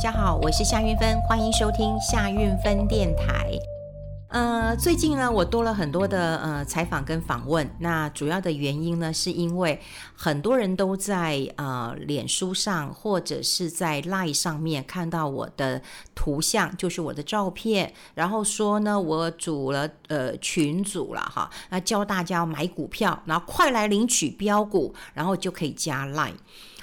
大家好，我是夏运芬，欢迎收听夏运芬电台。呃，最近呢，我多了很多的呃采访跟访问。那主要的原因呢，是因为很多人都在呃脸书上或者是在 Line 上面看到我的图像，就是我的照片，然后说呢，我组了呃群组了哈，那教大家买股票，然后快来领取标股，然后就可以加 Line。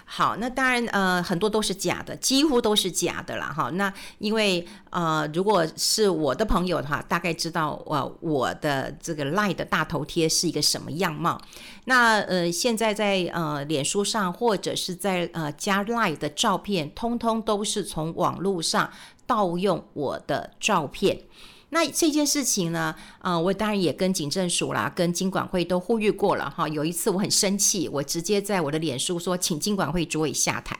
好，那当然，呃，很多都是假的，几乎都是假的啦。哈。那因为，呃，如果是我的朋友的话，大概知道，呃，我的这个赖的大头贴是一个什么样貌。那，呃，现在在呃脸书上或者是在呃加赖的照片，通通都是从网络上盗用我的照片。那这件事情呢，呃，我当然也跟警政署啦，跟金管会都呼吁过了哈。有一次我很生气，我直接在我的脸书说，请金管会主委下台，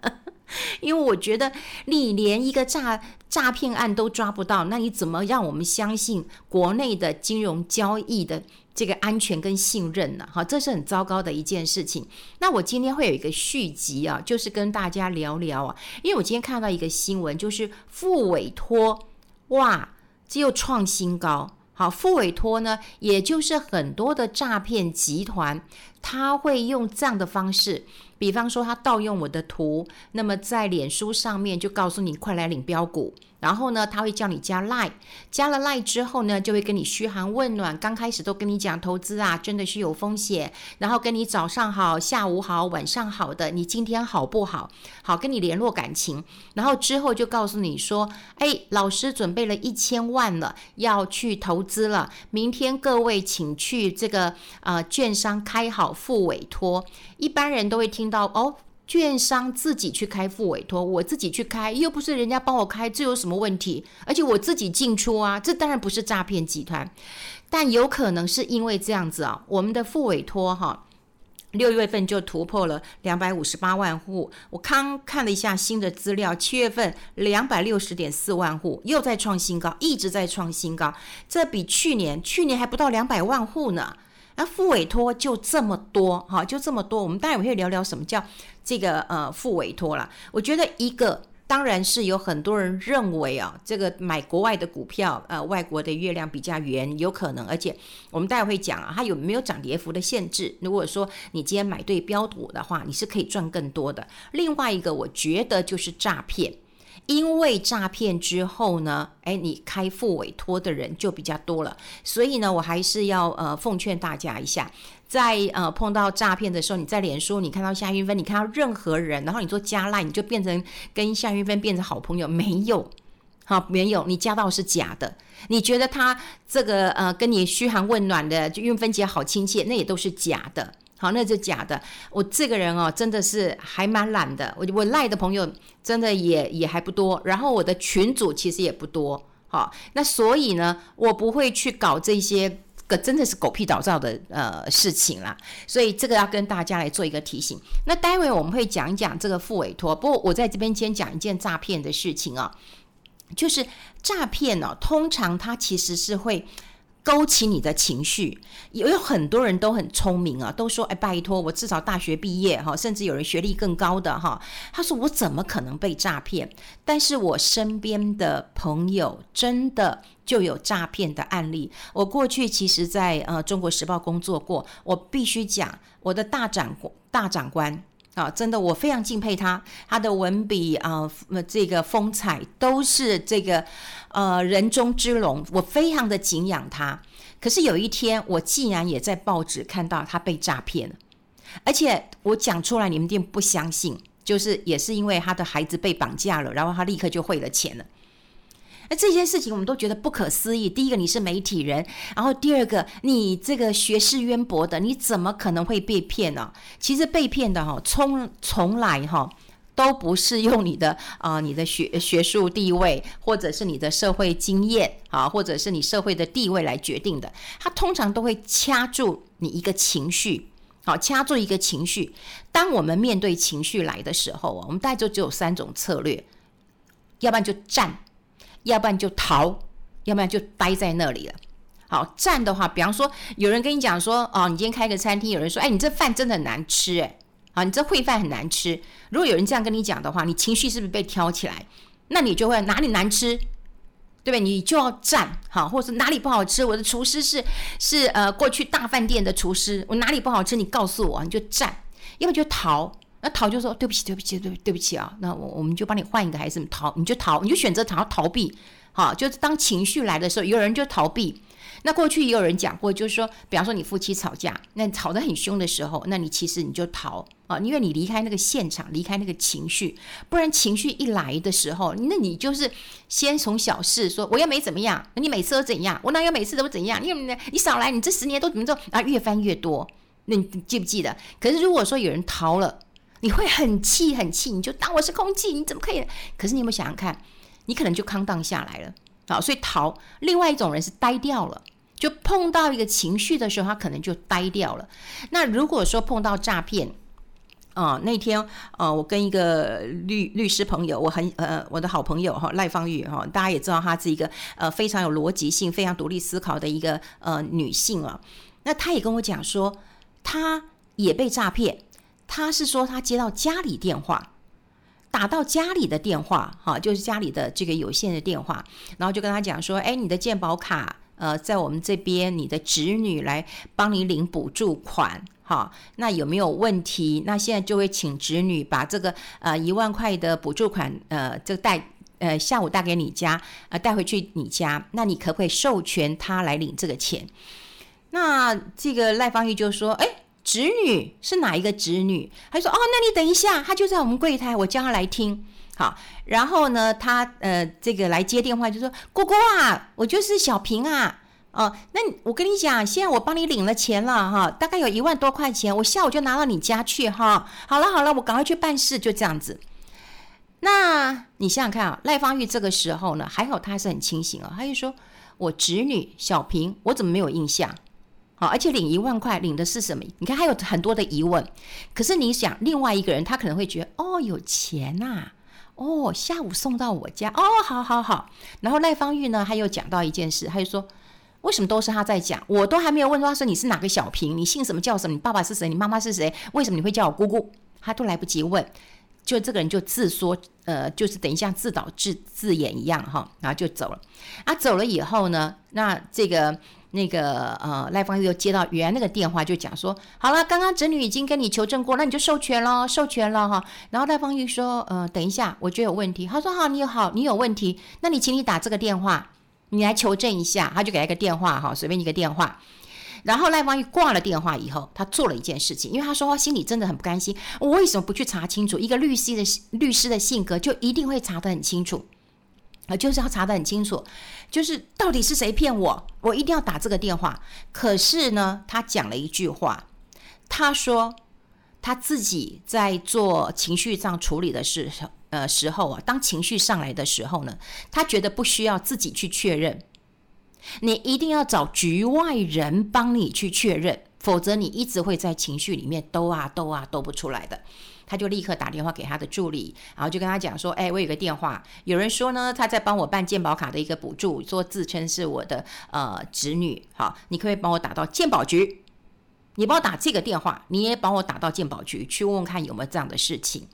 因为我觉得你连一个诈诈骗案都抓不到，那你怎么让我们相信国内的金融交易的这个安全跟信任呢？哈，这是很糟糕的一件事情。那我今天会有一个续集啊，就是跟大家聊聊啊，因为我今天看到一个新闻，就是副委托。哇，只有创新高！好，副委托呢，也就是很多的诈骗集团，他会用这样的方式，比方说他盗用我的图，那么在脸书上面就告诉你快来领标股。然后呢，他会叫你加 Line，加了 Line 之后呢，就会跟你嘘寒问暖。刚开始都跟你讲投资啊，真的是有风险。然后跟你早上好、下午好、晚上好的，你今天好不好？好，跟你联络感情。然后之后就告诉你说，哎，老师准备了一千万了，要去投资了。明天各位请去这个呃券商开好付委托。一般人都会听到哦。券商自己去开副委托，我自己去开，又不是人家帮我开，这有什么问题？而且我自己进出啊，这当然不是诈骗集团，但有可能是因为这样子啊，我们的副委托哈，六月份就突破了两百五十八万户，我刚看了一下新的资料，七月份两百六十点四万户，又在创新高，一直在创新高，这比去年，去年还不到两百万户呢。那副委托就这么多，哈，就这么多。我们待会会聊聊什么叫这个呃副委托了。我觉得一个当然是有很多人认为啊，这个买国外的股票，呃，外国的月亮比较圆，有可能。而且我们待会会讲啊，它有没有涨跌幅的限制？如果说你今天买对标股的话，你是可以赚更多的。另外一个，我觉得就是诈骗。因为诈骗之后呢，诶，你开付委托的人就比较多了，所以呢，我还是要呃奉劝大家一下，在呃碰到诈骗的时候，你在脸书你看到夏云芬，你看到任何人，然后你做加赖，你就变成跟夏云芬变成好朋友，没有，好，没有，你加到是假的，你觉得他这个呃跟你嘘寒问暖的，就韵芬姐好亲切，那也都是假的。好，那是假的。我这个人哦，真的是还蛮懒的。我我赖的朋友真的也也还不多，然后我的群主其实也不多。好，那所以呢，我不会去搞这些个真的是狗屁倒灶的呃事情啦。所以这个要跟大家来做一个提醒。那待会我们会讲一讲这个副委托。不过我在这边先讲一件诈骗的事情啊，就是诈骗呢，通常它其实是会。勾起你的情绪，有有很多人都很聪明啊，都说哎，拜托我至少大学毕业哈，甚至有人学历更高的哈。他说我怎么可能被诈骗？但是我身边的朋友真的就有诈骗的案例。我过去其实在呃中国时报工作过，我必须讲我的大长大长官啊，真的我非常敬佩他，他的文笔啊，这个风采都是这个。呃，人中之龙，我非常的敬仰他。可是有一天，我竟然也在报纸看到他被诈骗了，而且我讲出来，你们一定不相信，就是也是因为他的孩子被绑架了，然后他立刻就汇了钱了。那这件事情我们都觉得不可思议。第一个，你是媒体人，然后第二个，你这个学识渊博的，你怎么可能会被骗呢？其实被骗的哈，从从来哈。都不是用你的啊、你的学学术地位，或者是你的社会经验啊，或者是你社会的地位来决定的。他通常都会掐住你一个情绪，好，掐住一个情绪。当我们面对情绪来的时候啊，我们大概就只有三种策略：要不然就战，要不然就逃，要不然就待在那里了。好，站的话，比方说有人跟你讲说，哦，你今天开个餐厅，有人说，哎，你这饭真的很难吃，哎。啊，你这烩饭很难吃。如果有人这样跟你讲的话，你情绪是不是被挑起来？那你就会哪里难吃，对不对？你就要站，好，或者是哪里不好吃？我的厨师是是呃过去大饭店的厨师，我哪里不好吃？你告诉我，你就站，要不就逃。那逃就说对不起，对不起，对对不起啊。那我我们就帮你换一个，还是逃？你就逃，你就选择逃逃避。好，就是当情绪来的时候，有人就逃避。那过去也有人讲过，就是说，比方说你夫妻吵架，那吵得很凶的时候，那你其实你就逃啊，因为你离开那个现场，离开那个情绪，不然情绪一来的时候，那你就是先从小事说，我又没怎么样，你每次都怎样，我哪有每次都怎样？你你少来，你这十年都怎么做啊？越翻越多，那你记不记得？可是如果说有人逃了，你会很气很气，你就当我是空气，你怎么可以？可是你有没有想想看，你可能就康荡下来了。好，所以逃。另外一种人是呆掉了，就碰到一个情绪的时候，他可能就呆掉了。那如果说碰到诈骗，啊、那天呃，我跟一个律律师朋友，我很呃，我的好朋友哈赖芳玉哈，大家也知道她是一个呃非常有逻辑性、非常独立思考的一个呃女性啊。那她也跟我讲说，她也被诈骗。他是说他接到家里电话。打到家里的电话，哈，就是家里的这个有线的电话，然后就跟他讲说，哎，你的健保卡，呃，在我们这边，你的侄女来帮你领补助款，哈，那有没有问题？那现在就会请侄女把这个呃一万块的补助款，呃，就带呃下午带给你家，呃带回去你家，那你可不可以授权他来领这个钱？那这个赖芳玉就说，哎。侄女是哪一个侄女？他说：“哦，那你等一下，他就在我们柜台，我叫他来听。好，然后呢，他呃，这个来接电话就说：‘姑姑啊，我就是小平啊。哦，那我跟你讲，现在我帮你领了钱了哈，大概有一万多块钱，我下午就拿到你家去哈。好了好了，我赶快去办事，就这样子。那你想想看啊，赖芳玉这个时候呢，还好他是很清醒啊，他就说：我侄女小平，我怎么没有印象？”好，而且领一万块，领的是什么？你看，还有很多的疑问。可是你想，另外一个人他可能会觉得，哦，有钱呐，哦，下午送到我家，哦，好好好。然后赖芳玉呢，他又讲到一件事，他就说，为什么都是他在讲？我都还没有问他说你是哪个小平，你姓什么叫什么？你爸爸是谁？你妈妈是谁？为什么你会叫我姑姑？他都来不及问，就这个人就自说，呃，就是等一下自导自自演一样哈，然后就走了。啊，走了以后呢，那这个。那个呃，赖芳玉又接到原来那个电话，就讲说，好了，刚刚侄女已经跟你求证过，那你就授权了，授权了哈。然后赖芳玉说，呃，等一下，我觉得有问题。他说，好，你好，你有问题，那你请你打这个电话，你来求证一下。他就给他一个电话哈，随便一个电话。然后赖芳玉挂了电话以后，他做了一件事情，因为他说他心里真的很不甘心，我为什么不去查清楚？一个律师的律师的性格，就一定会查得很清楚。啊，就是要查得很清楚，就是到底是谁骗我，我一定要打这个电话。可是呢，他讲了一句话，他说他自己在做情绪上处理的事，呃，时候啊，当情绪上来的时候呢，他觉得不需要自己去确认，你一定要找局外人帮你去确认，否则你一直会在情绪里面兜啊兜啊兜不出来的。他就立刻打电话给他的助理，然后就跟他讲说：“哎，我有个电话，有人说呢，他在帮我办健保卡的一个补助，说自称是我的呃侄女，好，你可不可以帮我打到健保局？你帮我打这个电话，你也帮我打到健保局去问问看有没有这样的事情。”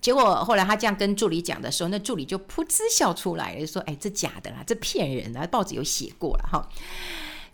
结果后来他这样跟助理讲的时候，那助理就噗嗤笑出来了，说：“哎，这假的啦，这骗人的，报纸有写过了哈。”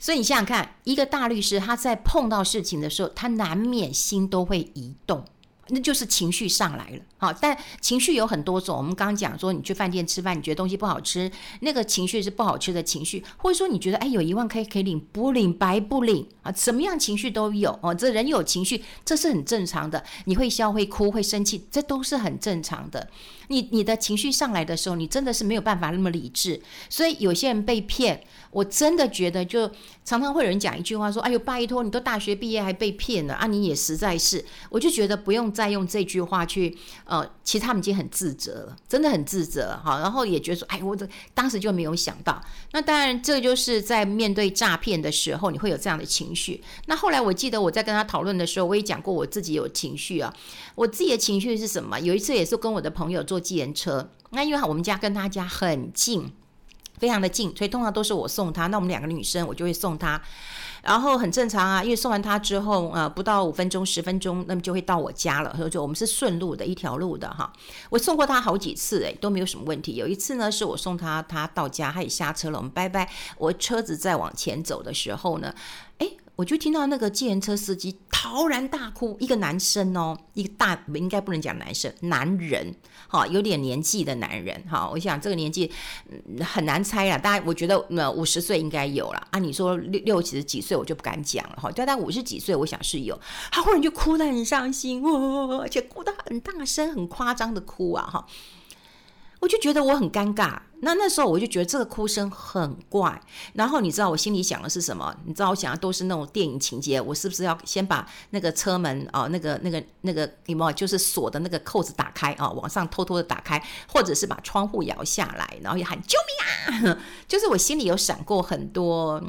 所以你想想看，一个大律师他在碰到事情的时候，他难免心都会移动。那就是情绪上来了，好，但情绪有很多种。我们刚刚讲说，你去饭店吃饭，你觉得东西不好吃，那个情绪是不好吃的情绪，或者说你觉得哎，有一万可以可以领，不领白不领啊，什么样情绪都有哦。这人有情绪，这是很正常的。你会笑，会哭，会生气，这都是很正常的。你你的情绪上来的时候，你真的是没有办法那么理智。所以有些人被骗，我真的觉得就常常会有人讲一句话说：“哎呦，拜托，你都大学毕业还被骗了啊！”你也实在是，我就觉得不用再用这句话去呃，其实他们已经很自责了，真的很自责哈。然后也觉得说：“哎，我这当时就没有想到。”那当然，这就是在面对诈骗的时候，你会有这样的情绪。那后来我记得我在跟他讨论的时候，我也讲过我自己有情绪啊。我自己的情绪是什么？有一次也是跟我的朋友坐。计程车，那因为我们家跟他家很近，非常的近，所以通常都是我送他。那我们两个女生，我就会送他。然后很正常啊，因为送完他之后，呃，不到五分钟、十分钟，那么就会到我家了。所以就我们是顺路的一条路的哈。我送过他好几次，诶，都没有什么问题。有一次呢，是我送他，他到家，他也下车了，我们拜拜。我车子在往前走的时候呢，诶。我就听到那个计程车司机陶然大哭，一个男生哦，一个大应该不能讲男生，男人，哈，有点年纪的男人，哈，我想这个年纪很难猜啊，大概我觉得呃五十岁应该有了啊，你说六六十几岁我就不敢讲了哈，大概五十几岁我想是有，他忽然就哭得很伤心，哦，而且哭得很大声，很夸张的哭啊，哈。我就觉得我很尴尬，那那时候我就觉得这个哭声很怪，然后你知道我心里想的是什么？你知道我想的都是那种电影情节，我是不是要先把那个车门啊、哦，那个那个那个有没有就是锁的那个扣子打开啊、往上偷偷的打开，或者是把窗户摇下来，然后也喊救命啊！就是我心里有闪过很多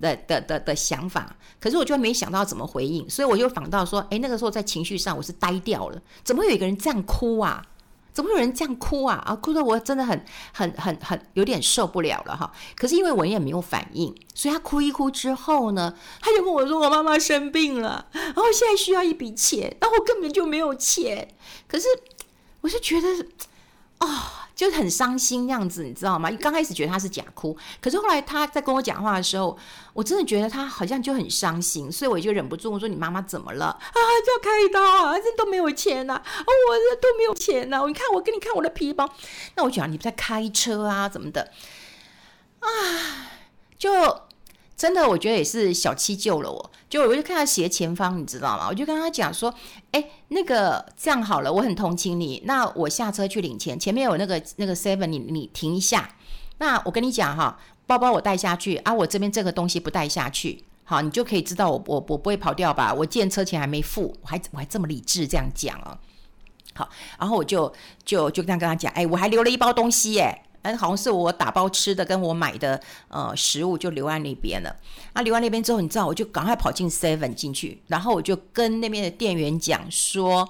的的的的想法，可是我就没想到怎么回应，所以我就想到说，哎，那个时候在情绪上我是呆掉了，怎么有一个人这样哭啊？怎么有人这样哭啊？啊，哭的我真的很、很、很、很有点受不了了哈。可是因为我也没有反应，所以他哭一哭之后呢，他就跟我说：“我妈妈生病了，然后现在需要一笔钱，但我根本就没有钱。”可是我是觉得，啊。就很伤心这样子，你知道吗？刚开始觉得他是假哭，可是后来他在跟我讲话的时候，我真的觉得他好像就很伤心，所以我就忍不住我说：“你妈妈怎么了？啊，就要开刀啊，这都没有钱呐，啊，我这都没有钱呐，你看我给你看我的皮包。”那我讲你不在开车啊，怎么的？啊，就。真的，我觉得也是小七救了我。就我就看到斜前方，你知道吗？我就跟他讲说：“哎，那个这样好了，我很同情你。那我下车去领钱，前面有那个那个 seven，你你停一下。那我跟你讲哈，包包我带下去啊，我这边这个东西不带下去。好，你就可以知道我我我不会跑掉吧？我借车钱还没付，我还我还这么理智这样讲啊。好，然后我就就就这样跟他讲，哎，我还留了一包东西耶。”哎，好像是我打包吃的，跟我买的呃食物就留在那边了。啊，留在那边之后，你知道，我就赶快跑进 Seven 进去，然后我就跟那边的店员讲说，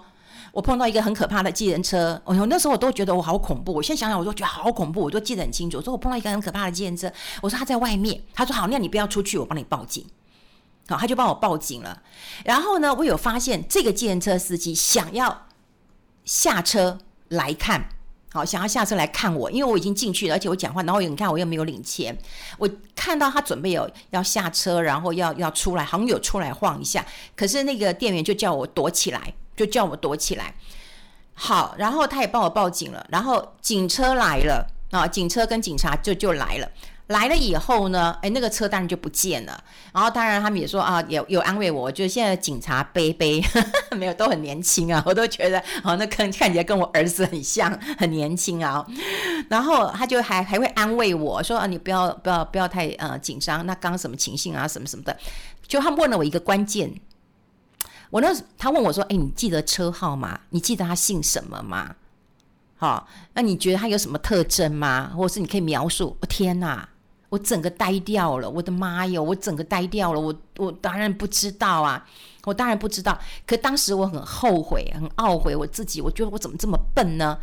我碰到一个很可怕的计程车。我那时候我都觉得我好恐怖，我现在想想我都觉得好恐怖，我都记得很清楚。我说我碰到一个很可怕的计程车，我说他在外面，他说好，那你不要出去，我帮你报警。好，他就帮我报警了。然后呢，我有发现这个计程车司机想要下车来看。好，想要下车来看我，因为我已经进去了，而且我讲话，然后你看我又没有领钱，我看到他准备有要下车，然后要要出来，好像有出来晃一下，可是那个店员就叫我躲起来，就叫我躲起来。好，然后他也帮我报警了，然后警车来了啊，警车跟警察就就来了。来了以后呢，哎，那个车当然就不见了。然后当然他们也说啊，有有安慰我，就是现在警察杯杯 没有都很年轻啊，我都觉得哦，那看看起来跟我儿子很像，很年轻啊。然后他就还还会安慰我说啊，你不要不要不要太呃紧张。那刚刚什么情形啊，什么什么的。就他问了我一个关键，我那他问我说，哎，你记得车号吗？你记得他姓什么吗？好，那你觉得他有什么特征吗？或者是你可以描述？我天哪！我整个呆掉了，我的妈哟！我整个呆掉了，我我当然不知道啊，我当然不知道。可当时我很后悔，很懊悔我自己，我觉得我怎么这么笨呢？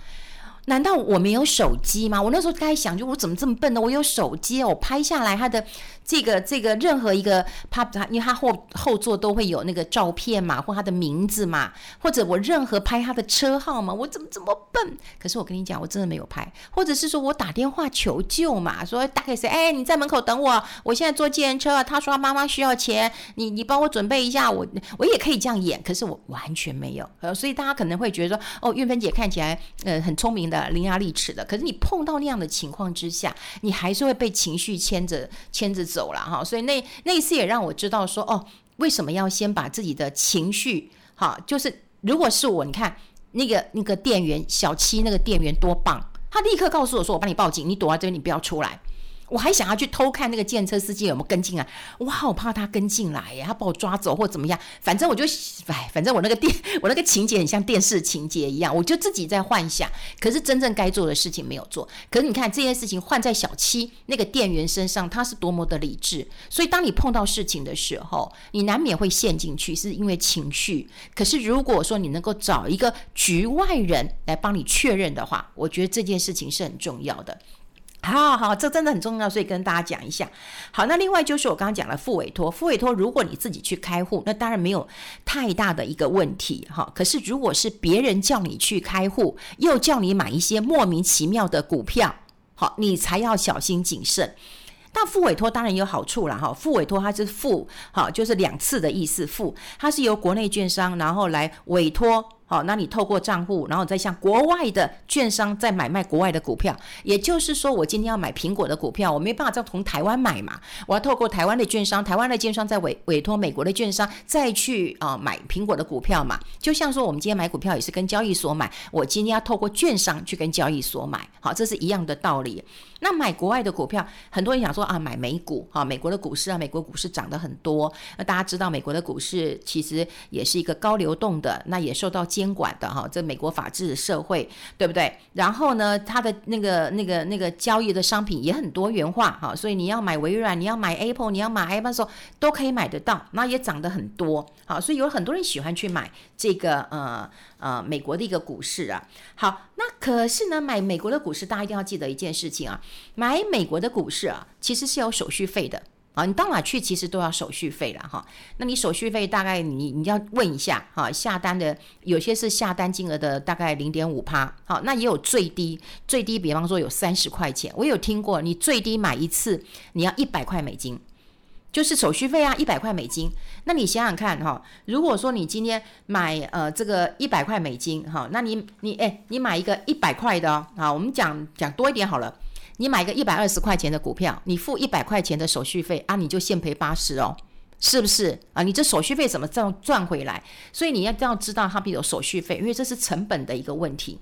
难道我没有手机吗？我那时候该想，就我怎么这么笨呢？我有手机，我拍下来他的这个这个任何一个他他，因为他后后座都会有那个照片嘛，或他的名字嘛，或者我任何拍他的车号嘛，我怎么这么笨？可是我跟你讲，我真的没有拍，或者是说我打电话求救嘛，说打给谁？哎，你在门口等我，我现在坐计程车，他说他妈妈需要钱，你你帮我准备一下，我我也可以这样演，可是我完全没有。呃，所以大家可能会觉得说，哦，运芬姐看起来呃很聪明的。呃伶牙俐齿的，可是你碰到那样的情况之下，你还是会被情绪牵着牵着走了哈。所以那那一次也让我知道说，哦，为什么要先把自己的情绪哈，就是如果是我，你看那个那个店员小七那个店员多棒，他立刻告诉我说，我帮你报警，你躲在这边，你不要出来。我还想要去偷看那个计程车司机有没有跟进来，我好怕他跟进来呀，他把我抓走或怎么样。反正我就，哎，反正我那个电，我那个情节很像电视情节一样，我就自己在幻想。可是真正该做的事情没有做。可是你看这件事情换在小七那个店员身上，他是多么的理智。所以当你碰到事情的时候，你难免会陷进去，是因为情绪。可是如果说你能够找一个局外人来帮你确认的话，我觉得这件事情是很重要的。好好，这真的很重要，所以跟大家讲一下。好，那另外就是我刚刚讲了复委托，复委托如果你自己去开户，那当然没有太大的一个问题哈。可是如果是别人叫你去开户，又叫你买一些莫名其妙的股票，好，你才要小心谨慎。那复委托当然有好处了哈，复委托它是复，好，就是两次的意思，复，它是由国内券商然后来委托。好，那你透过账户，然后再向国外的券商再买卖国外的股票，也就是说，我今天要买苹果的股票，我没办法再从台湾买嘛，我要透过台湾的券商，台湾的券商再委委托美国的券商再去啊、买苹果的股票嘛，就像说我们今天买股票也是跟交易所买，我今天要透过券商去跟交易所买，好，这是一样的道理。那买国外的股票，很多人想说啊，买美股啊，美国的股市啊，美国股市涨得很多。那大家知道，美国的股市其实也是一个高流动的，那也受到监管的哈。这美国法治的社会，对不对？然后呢，它的那个那个那个交易的商品也很多元化哈，所以你要买微软，你要买 Apple，你要买 iPhone 都可以买得到，那也涨得很多。好，所以有很多人喜欢去买这个呃。呃，美国的一个股市啊，好，那可是呢，买美国的股市，大家一定要记得一件事情啊，买美国的股市啊，其实是有手续费的。啊，你到哪去其实都要手续费了哈。那你手续费大概你你要问一下哈，下单的有些是下单金额的大概零点五趴，好，那也有最低最低，比方说有三十块钱，我有听过，你最低买一次你要一百块美金。就是手续费啊，一百块美金。那你想想看哈，如果说你今天买呃这个一百块美金哈，那你你哎，你买一个一百块的哦，啊，我们讲讲多一点好了，你买个一百二十块钱的股票，你付一百块钱的手续费啊，你就现赔八十哦，是不是啊？你这手续费怎么赚赚回来？所以你要要知道它必有手续费，因为这是成本的一个问题。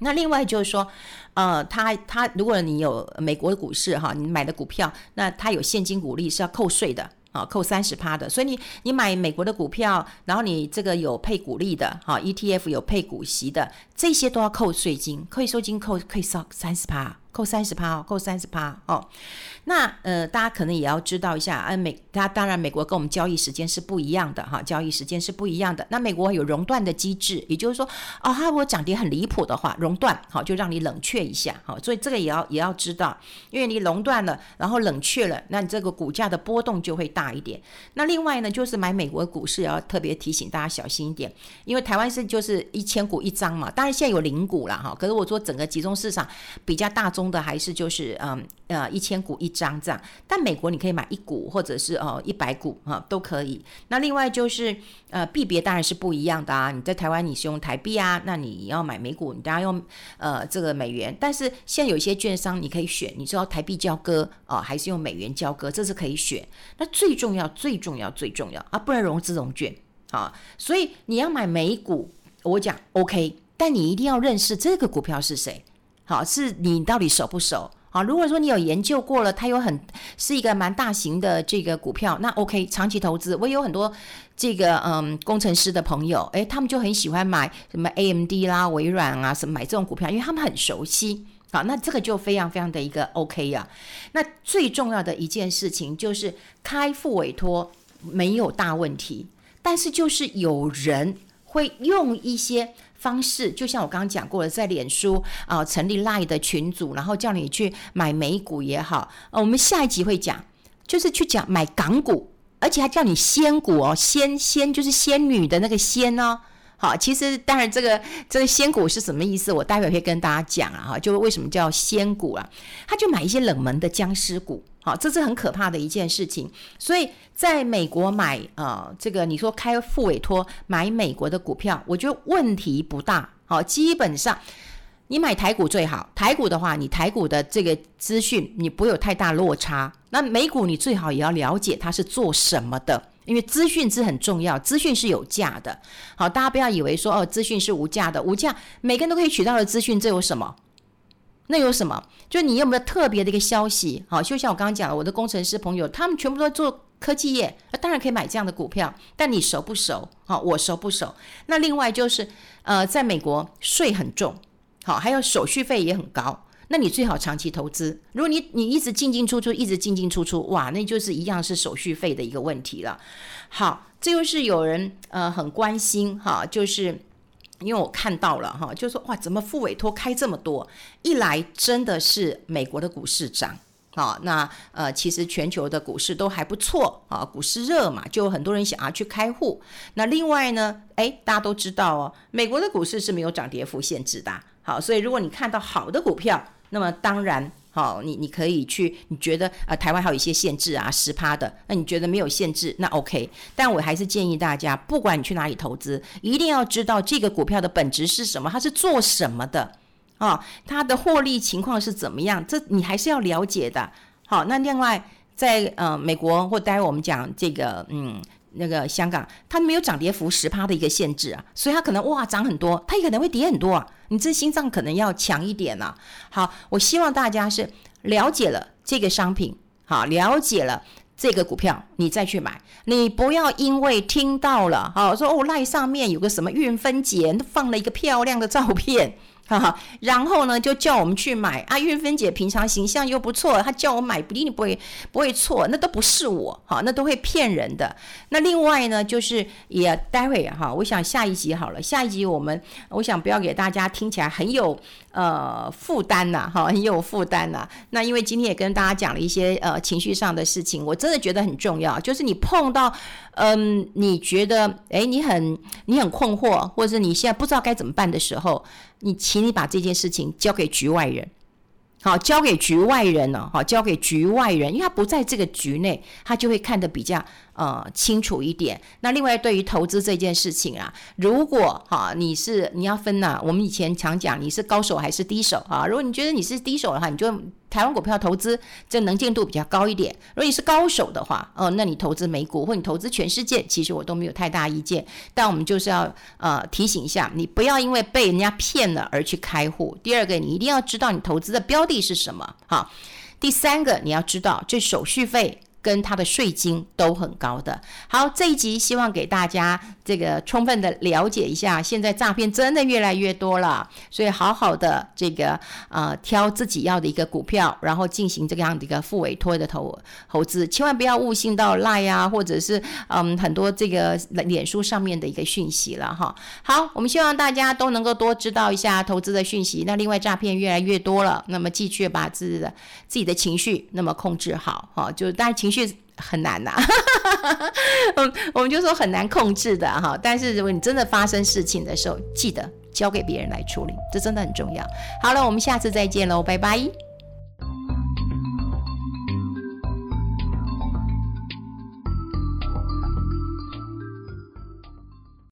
那另外就是说，呃，他他如果你有美国的股市哈，你买的股票，那他有现金股利是要扣税的啊，扣三十趴的。所以你你买美国的股票，然后你这个有配股利的哈，ETF 有配股息的，这些都要扣税金，可以收金扣可以收三十趴。扣三十趴哦，扣三十趴哦。那呃，大家可能也要知道一下，啊，美，它当然美国跟我们交易时间是不一样的哈，交易时间是不一样的。那美国有熔断的机制，也就是说，哦，它如果涨跌很离谱的话，熔断好就让你冷却一下好，所以这个也要也要知道，因为你熔断了，然后冷却了，那你这个股价的波动就会大一点。那另外呢，就是买美国股市也要特别提醒大家小心一点，因为台湾是就是一千股一张嘛，当然现在有零股了哈，可是我说整个集中市场比较大宗。的还是就是嗯呃一千股一张这样，但美国你可以买一股或者是哦一百股啊都可以。那另外就是呃币别当然是不一样的啊，你在台湾你是用台币啊，那你要买美股你当然用呃这个美元。但是现在有一些券商你可以选，你知道台币交割啊还是用美元交割，这是可以选。那最重要最重要最重要啊，不能融资融券啊，所以你要买美股，我讲 OK，但你一定要认识这个股票是谁。好，是你到底熟不熟？好，如果说你有研究过了，它有很是一个蛮大型的这个股票，那 OK，长期投资。我有很多这个嗯工程师的朋友，诶，他们就很喜欢买什么 AMD 啦、微软啊，什么买这种股票，因为他们很熟悉。好，那这个就非常非常的一个 OK 呀、啊。那最重要的一件事情就是开复委托没有大问题，但是就是有人会用一些。方式就像我刚刚讲过的，在脸书啊、成立 Line 的群组，然后叫你去买美股也好，呃，我们下一集会讲，就是去讲买港股，而且还叫你仙股哦，仙仙就是仙女的那个仙哦。好，其实当然这个这个仙股是什么意思，我待会会跟大家讲啊，哈，就为什么叫仙股啊？他就买一些冷门的僵尸股，好，这是很可怕的一件事情。所以在美国买啊，这个你说开副委托买美国的股票，我觉得问题不大，好，基本上你买台股最好，台股的话，你台股的这个资讯你不会有太大落差。那美股你最好也要了解它是做什么的。因为资讯是很重要，资讯是有价的。好，大家不要以为说哦，资讯是无价的，无价，每个人都可以取到的资讯，这有什么？那有什么？就你有没有特别的一个消息？好，就像我刚刚讲的，我的工程师朋友，他们全部都在做科技业，那当然可以买这样的股票。但你熟不熟？好，我熟不熟？那另外就是，呃，在美国税很重，好，还有手续费也很高。那你最好长期投资。如果你你一直进进出出，一直进进出出，哇，那就是一样是手续费的一个问题了。好，这就是有人呃很关心哈，就是因为我看到了哈，就说哇，怎么副委托开这么多？一来真的是美国的股市涨。好，那呃，其实全球的股市都还不错啊，股市热嘛，就很多人想要去开户。那另外呢，诶，大家都知道哦，美国的股市是没有涨跌幅限制的。好，所以如果你看到好的股票，那么当然好，你你可以去，你觉得啊，台湾还有一些限制啊，十趴的，那你觉得没有限制，那 OK。但我还是建议大家，不管你去哪里投资，一定要知道这个股票的本质是什么，它是做什么的。哦，它的获利情况是怎么样？这你还是要了解的。好，那另外在呃美国或待会我们讲这个嗯那个香港，它没有涨跌幅十趴的一个限制啊，所以它可能哇涨很多，它也可能会跌很多啊。你这心脏可能要强一点啊。好，我希望大家是了解了这个商品，好，了解了这个股票，你再去买，你不要因为听到了好说哦赖上面有个什么韵芬姐放了一个漂亮的照片。哈哈，然后呢，就叫我们去买啊。韵芬姐平常形象又不错，她叫我买，不一定不会不会错，那都不是我哈，那都会骗人的。那另外呢，就是也待会哈，我想下一集好了，下一集我们我想不要给大家听起来很有呃负担呐，哈，很有负担呐。那因为今天也跟大家讲了一些呃情绪上的事情，我真的觉得很重要，就是你碰到嗯，你觉得诶，你很你很困惑，或者是你现在不知道该怎么办的时候。你，请你把这件事情交给局外人，好，交给局外人了，好，交给局外人，因为他不在这个局内，他就会看得比较呃清楚一点。那另外，对于投资这件事情啊，如果哈你是你要分呐、我们以前常讲你是高手还是低手啊？如果你觉得你是低手的话，你就。台湾股票投资这能见度比较高一点。如果你是高手的话，哦，那你投资美股或你投资全世界，其实我都没有太大意见。但我们就是要呃提醒一下，你不要因为被人家骗了而去开户。第二个，你一定要知道你投资的标的是什么。好，第三个，你要知道这手续费。跟他的税金都很高的。好，这一集希望给大家这个充分的了解一下，现在诈骗真的越来越多了，所以好好的这个呃挑自己要的一个股票，然后进行这个样的一个复委托的投投资，千万不要误信到赖呀啊，或者是嗯很多这个脸书上面的一个讯息了哈。好，我们希望大家都能够多知道一下投资的讯息。那另外诈骗越来越多了，那么继续把自己的自己的情绪那么控制好哈，就是大家情。情绪很难呐，嗯，我们就说很难控制的哈。但是如果你真的发生事情的时候，记得交给别人来处理，这真的很重要。好了，我们下次再见喽，拜拜。